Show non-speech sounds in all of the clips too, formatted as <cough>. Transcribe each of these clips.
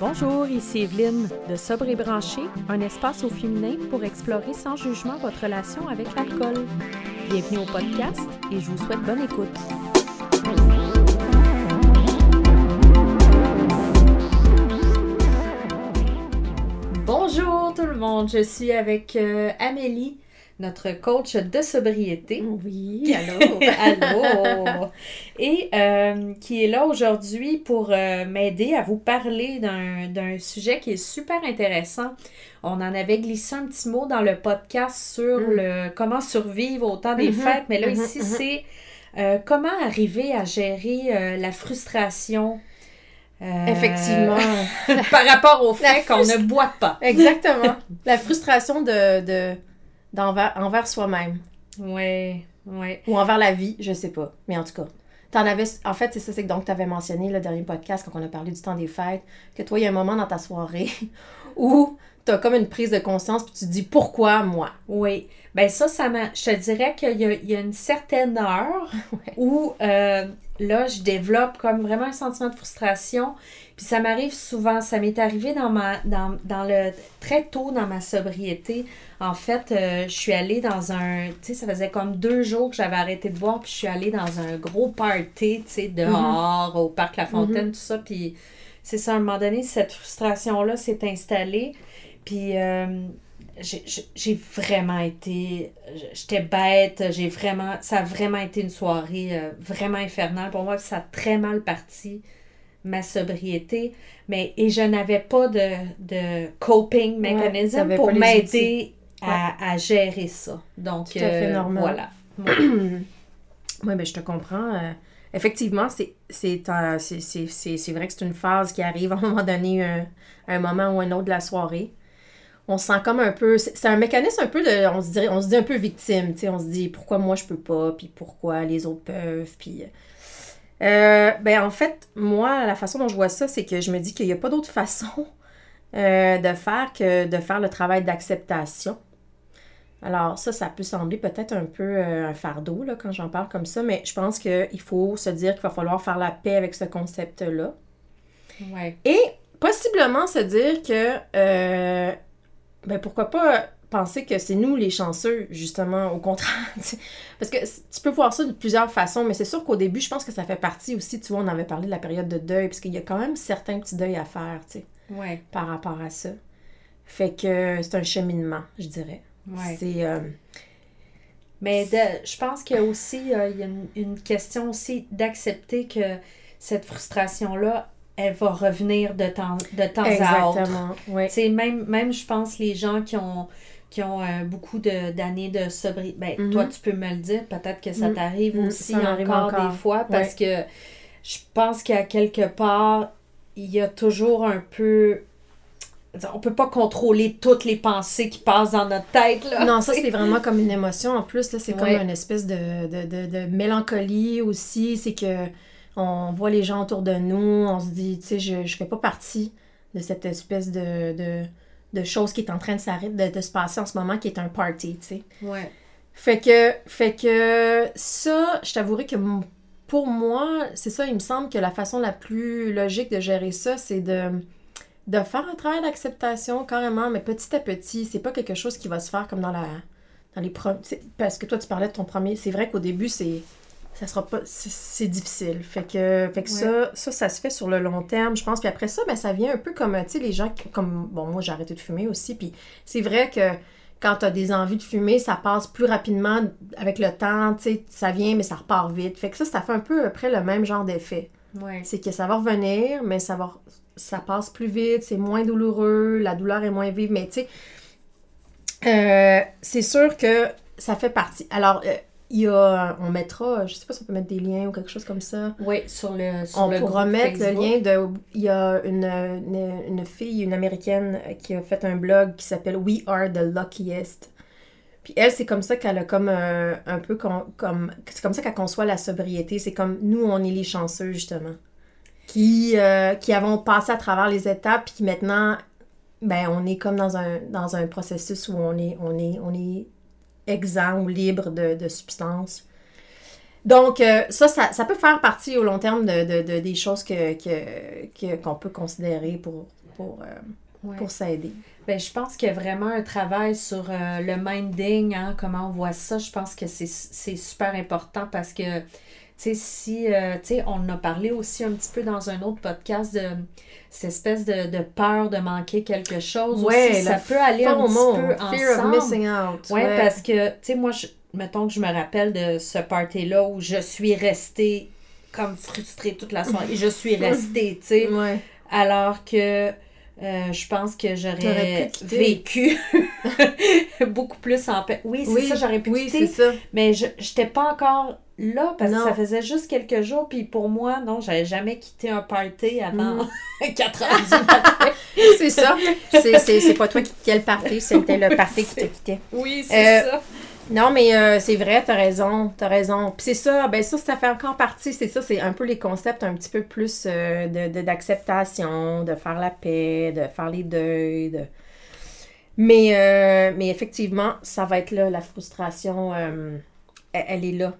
Bonjour, ici Evelyne de Sobre et Branché, un espace au féminin pour explorer sans jugement votre relation avec l'alcool. Bienvenue au podcast et je vous souhaite bonne écoute. Bonjour tout le monde, je suis avec euh, Amélie notre coach de sobriété. Oui, <laughs> allô? allô? Et euh, qui est là aujourd'hui pour euh, m'aider à vous parler d'un sujet qui est super intéressant. On en avait glissé un petit mot dans le podcast sur mm. le comment survivre au temps des mm-hmm. fêtes, mais là, mm-hmm. ici, mm-hmm. c'est euh, comment arriver à gérer la frustration. Effectivement. <laughs> par rapport au fait qu'on ne boit pas. Exactement. La frustration de d'envers envers soi-même. Ouais, ouais. Ou envers la vie, je sais pas. Mais en tout cas. T'en avais, en fait, c'est ça, c'est que donc tu avais mentionné le dernier podcast quand on a parlé du temps des fêtes, que toi, il y a un moment dans ta soirée <laughs> où tu as comme une prise de conscience puis tu te dis pourquoi moi? Oui. Ben ça, ça m'a. Je te dirais qu'il y, a, une certaine heure <laughs> où euh, là, je développe comme vraiment un sentiment de frustration. Puis ça m'arrive souvent, ça m'est arrivé dans ma dans, dans, le très tôt dans ma sobriété. En fait, euh, je suis allée dans un, tu sais, ça faisait comme deux jours que j'avais arrêté de boire, puis je suis allée dans un gros party, tu sais, dehors, au parc La Fontaine, mhm. tout ça. Puis c'est ça, à un moment donné, cette frustration-là s'est installée. Puis euh, j'ai vraiment été. J'étais bête, j'ai vraiment. Ça a vraiment été une soirée euh, vraiment infernale. Pour moi, ça a très mal parti ma sobriété, mais et je n'avais pas de, de coping mechanism pour m'aider à, à, gérer ça. Donc, Tout à fait euh, normal. voilà. <clears throat> oui, mais ben, je te comprends. Euh, effectivement, c'est c'est vrai que c'est une phase qui arrive à un moment donné, un, un moment ou un autre de la soirée. On se sent comme un peu. C'est un mécanisme un peu de. On se, dirait, on se dit un peu victime, tu sais. On se dit pourquoi moi je peux pas, puis pourquoi les autres peuvent, puis euh, ben en fait, moi, la façon dont je vois ça, c'est que je me dis qu'il n'y a pas d'autre façon <laughs> euh, de faire que de faire le travail d'acceptation. Alors ça, ça peut sembler peut-être un peu euh, un fardeau là, quand j'en parle comme ça, mais je pense qu'il faut se dire qu'il va falloir faire la paix avec ce concept-là. Ouais. Et possiblement se dire que, ben pourquoi pas penser que c'est nous les chanceux, justement, au contraire. <laughs> Parce que tu peux voir ça de plusieurs façons, mais c'est sûr qu'au début, je pense que ça fait partie aussi, tu vois, on avait parlé de la période de deuil, parce qu'il y a quand même certains petits deuils à faire, tu sais, ouais. par rapport à ça. Fait que c'est un cheminement, je dirais. Ouais. C'est... Euh, mais je pense qu'il y a aussi euh, il y a une, question aussi d'accepter que cette frustration-là, elle va revenir de temps, de temps à autre. Exactement, oui. Même, même, je pense, les gens qui ont qui ont euh, beaucoup d'années de, sobriété. Ben, mhm. toi, tu peux me le dire. Peut-être que ça mhm. t'arrive mhm. aussi encore, des fois parce que je pense qu'à quelque part, il y a toujours un peu. On peut pas contrôler toutes les pensées qui passent dans notre tête. Là, non, ça, c'est vraiment comme une émotion. En plus, c'est comme une espèce de, de, de, mélancolie aussi. C'est que on voit les gens autour de nous, on se dit, tu sais, je, je fais pas partie de cette espèce de de choses qui est en train de, de, se passer en ce moment, qui est un party, tu sais. Ouais. Fait que, fait que ça, je t'avouerai que pour moi, c'est ça, il me semble que la façon la plus logique de gérer ça, c'est de, de faire un travail d'acceptation carrément, mais petit à petit. C'est pas quelque chose qui va se faire comme dans la dans les Parce que toi, tu parlais de ton premier. C'est vrai qu'au début, c'est ça sera pas c'est difficile. Fait que fait que ça, ça ça se fait sur le long terme. Je pense puis après ça ben ça vient un peu comme tu sais les gens comme bon moi j'ai arrêté de fumer aussi puis c'est vrai que quand tu as des envies de fumer ça passe plus rapidement avec le temps tu sais ça vient mais ça repart vite. Fait que ça ça fait un peu après le même genre d'effet. Ouais. c'est que ça va revenir mais ça va ça passe plus vite c'est moins douloureux la douleur est moins vive. Mais tu sais euh, c'est sûr que ça fait partie. Alors euh, il y a, on mettra, je sais pas si on peut mettre des liens ou quelque chose comme ça. Oui, sur le sur On pourra mettre le lien de. Il y a une, une, fille, une américaine, qui a fait un blog qui s'appelle We Are the Luckiest. Puis elle, c'est comme ça qu'elle a comme un, peu comme. C'est comme ça qu'elle conçoit la sobriété. C'est comme nous, on est les chanceux, justement. Qui, euh, qui avons passé à travers les étapes, puis qui maintenant, ben, on est comme dans un, dans un processus où on est, on est, on est exempt ou libre de, de substances. Donc, euh, ça, ça, ça, peut faire partie au long terme de, de, des choses que, qu'on peut considérer pour, pour, euh, pour s'aider. Ben, je pense qu'il y a vraiment un travail sur euh, le minding, hein, comment on voit ça. Je pense que c'est super important parce que, sais, si, euh, tu sais, on en a parlé aussi un petit peu dans un autre podcast de cette espèce de, de peur de manquer quelque chose. Ouais, aussi, ça peut aller un petit peu ensemble. Fear of missing out. Ouais, parce que, tu sais, moi, je, mettons que je me rappelle de ce party-là où je suis restée comme frustrée toute la soirée. Et je suis <laughs> restée, tu sais. Alors que euh, je pense que j'aurais vécu <laughs> <laughs> beaucoup plus en paix. Oui, c'est ça, j'aurais pu oui, quitter. Ça. Mais je n'étais pas encore là parce que ça faisait juste quelques jours. Puis pour moi, non, j'avais jamais quitté un party avant 4 mm. <laughs> heures du matin. <laughs> c'est ça. C'est pas toi qui quittais le party, c'était le party qui te quittait. Oui, c'est euh, ça. Non, mais euh, c'est vrai, t'as raison, t'as raison. Puis c'est ça, ben ça, ça fait encore partie, c'est ça, c'est un peu les concepts un petit peu plus euh, de, d'acceptation, de, faire la paix, de faire les deuils, de... Mais, euh, mais effectivement, ça va être là, la frustration, elle, est là.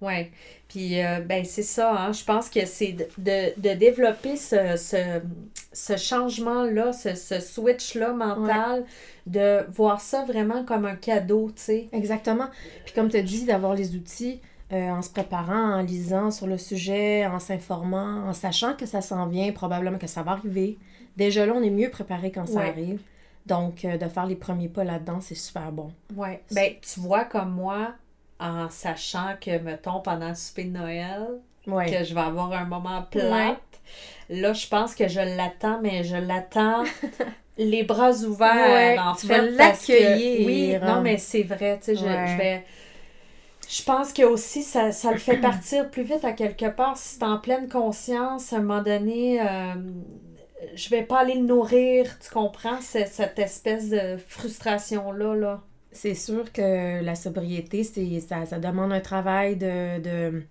Ouais. Puis, ben, c'est ça, hein. Je pense que c'est de, développer ce, changement-là, ce, switch-là mental de voir ça vraiment comme un cadeau, tu sais. Exactement. Puis comme tu as dit, d'avoir les outils euh, en se préparant, en lisant sur le sujet, en s'informant, en sachant que ça s'en vient, probablement que ça va arriver. Déjà là, on est mieux préparé quand ça arrive. Donc, euh, de faire les premiers pas là-dedans, c'est super bon. Oui. Ben, tu vois, comme moi, en sachant que, mettons, pendant le souper de Noël, que je vais avoir un moment plate, là, je pense que je l'attends, mais je l'attends <laughs> les bras ouverts, en tu fait. l'accueillir. Oui, non, mais c'est vrai, tu sais, je, je, vais... Je pense que aussi, ça, ça le fait <clears throat> partir plus vite à quelque part. Si c'est en pleine conscience, à un moment donné, euh, je vais pas aller le nourrir, tu comprends, cette espèce de frustration-là, là. C'est sûr que la sobriété, ça, ça demande un travail de,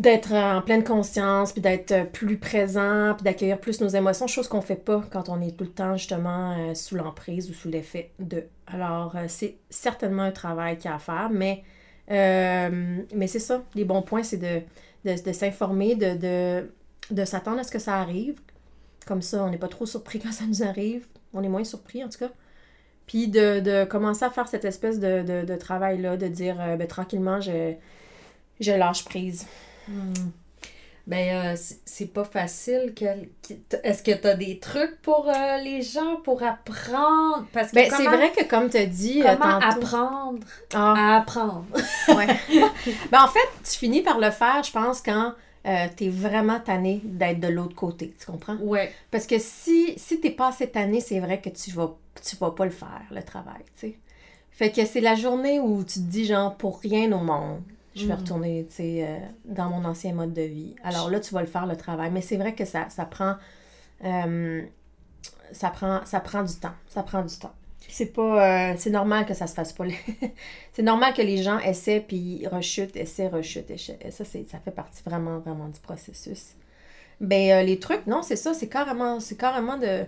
d'être en pleine conscience, puis d'être plus présent, puis d'accueillir plus nos émotions, chose qu'on fait pas quand on est tout le temps justement euh, sous l'emprise ou sous l'effet de. Alors, euh, c'est certainement un travail qu'il y a à faire, mais, euh, mais c'est ça. Les bons points, c'est de, de, s'informer, de, de, de s'attendre à ce que ça arrive. Comme ça, on n'est pas trop surpris <laughs> quand ça nous arrive. On est moins surpris, en tout cas. Puis de, de commencer à faire cette espèce de, de, travail-là, de dire ben, tranquillement, je, je lâche prise. Hmm. Ben, euh, c'est pas facile. Est-ce que tu as des trucs pour euh, les gens pour apprendre? Parce que ben, c'est vrai que comme tu as dit. Euh, comment apprendre ah. à apprendre? ouais. <laughs> ben, en fait, tu finis par le faire, je pense, quand tu es vraiment tanné d'être de l'autre côté. Tu comprends? Ouais. Parce que si, si t'es pas assez tanné, c'est vrai que tu vas, tu vas pas le faire, le travail, tu sais. Fait que c'est la journée où tu te dis, genre, pour rien au monde, je vais mm. retourner, tu sais, euh, dans mon ancien mode de vie. Alors là, tu vas le faire, le travail. Mais c'est vrai que ça, ça prend... Euh, ça prend, ça prend du temps. Ça prend du temps. C'est pas... Euh, c'est normal que ça se fasse pas. <laughs> c'est normal que les gens essaient, puis rechutent, essaient, rechutent. Essaient. Ça, ça fait partie vraiment, vraiment du processus. Ben, les trucs, non, c'est ça. C'est carrément, c'est carrément de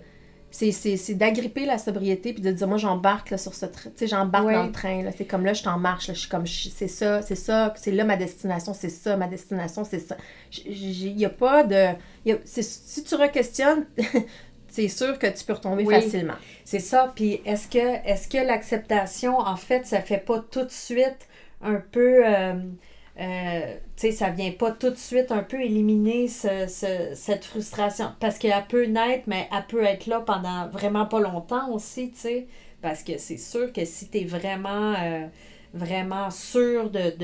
c'est d'agripper la sobriété puis de dire moi j'embarque sur ce train tu sais j'embarque dans le train là c'est comme là je t'en marche là je suis comme c'est ça c'est ça c'est là ma destination c'est ça ma destination c'est ça il y a pas de si tu re-questionnes <laughs> c'est sûr que tu peux retomber facilement c'est ça puis est-ce que l'acceptation en fait ça fait pas tout de suite un peu euh, euh, tu sais, ça vient pas tout de suite un peu éliminer cette frustration? Parce qu'elle peut naître, mais elle peut être là pendant vraiment pas longtemps aussi, tu sais. Parce que c'est sûr que si tu es vraiment, euh, vraiment sûr de,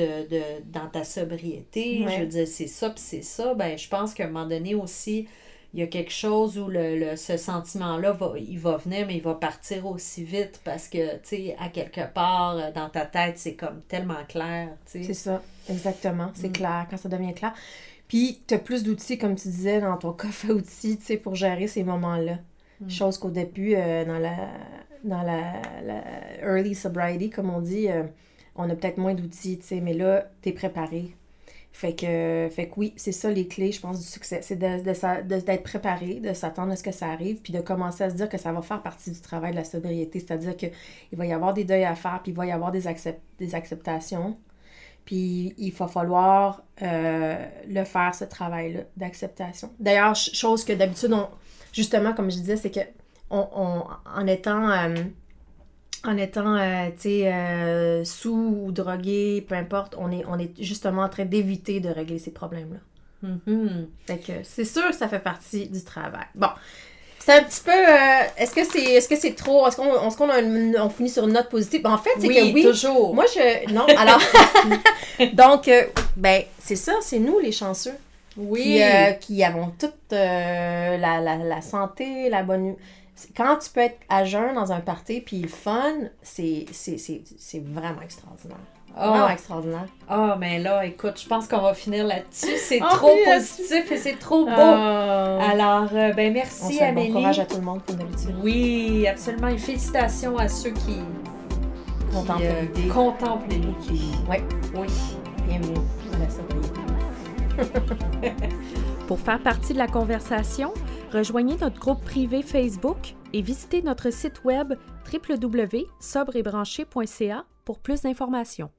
dans ta sobriété, je veux dire, c'est ça, puis c'est ça, ben je pense qu'à un moment donné aussi, il y a quelque chose où le, ce sentiment-là, va, il va venir, mais il va partir aussi vite parce que, tu sais, à quelque part, euh, dans ta tête, c'est comme tellement clair, tu sais. C'est ça, exactement. C'est mm. clair, quand ça devient clair. Puis, tu as plus d'outils, comme tu disais, dans ton coffre à outils, tu sais, pour gérer ces moments-là. Mm. Chose qu'au début, euh, dans, la, dans la, early sobriety, comme on dit, euh, on a peut-être moins d'outils, tu sais, mais là, tu es préparé fait que, fait que oui, c'est ça les clés, je pense, du succès. C'est d'être de, de, préparé, de s'attendre à ce que ça arrive, puis de commencer à se dire que ça va faire partie du travail de la sobriété. C'est-à-dire qu'il va y avoir des deuils à faire, puis il va y avoir des, accept, des acceptations. Puis il va falloir euh, le faire, ce travail-là d'acceptation. D'ailleurs, chose que d'habitude, on, justement, comme je disais, c'est que on, en étant, euh, en étant euh, tu sais, sous ou drogué, peu importe, on est, on est justement en train d'éviter de régler ces problèmes-là. Mm-hmm. Fait que c'est sûr que ça fait partie du travail. Bon, c'est un petit peu. Euh, est-ce que c'est est-ce que c'est trop. Est-ce qu'on est qu'on on finit sur une note positive? Ben, en fait, c'est que oui. toujours. Moi, je. Non, alors. <laughs> Donc, euh, ben, c'est ça, c'est nous les chanceux. Oui. Qui, euh, qui avons toute la, la, la, santé, la bonne. Quand tu peux être à jeun dans un party puis le fun, c'est vraiment extraordinaire. Oh. extraordinaire. Ah, oh, mais là, écoute, je pense qu'on va finir là-dessus. C'est ah, trop positif et c'est trop beau. Alors, euh, ben merci On Amélie. Bon courage à tout le monde, comme d'habitude. Oui, absolument. Et félicitations à ceux qui contemplent euh, l'idée. Contemplent Oui. Oui. Bienvenue à la sobriété. Pour faire partie de la conversation, rejoignez notre groupe privé Facebook et visitez notre site web www.sobrebranché.ca pour plus d'informations.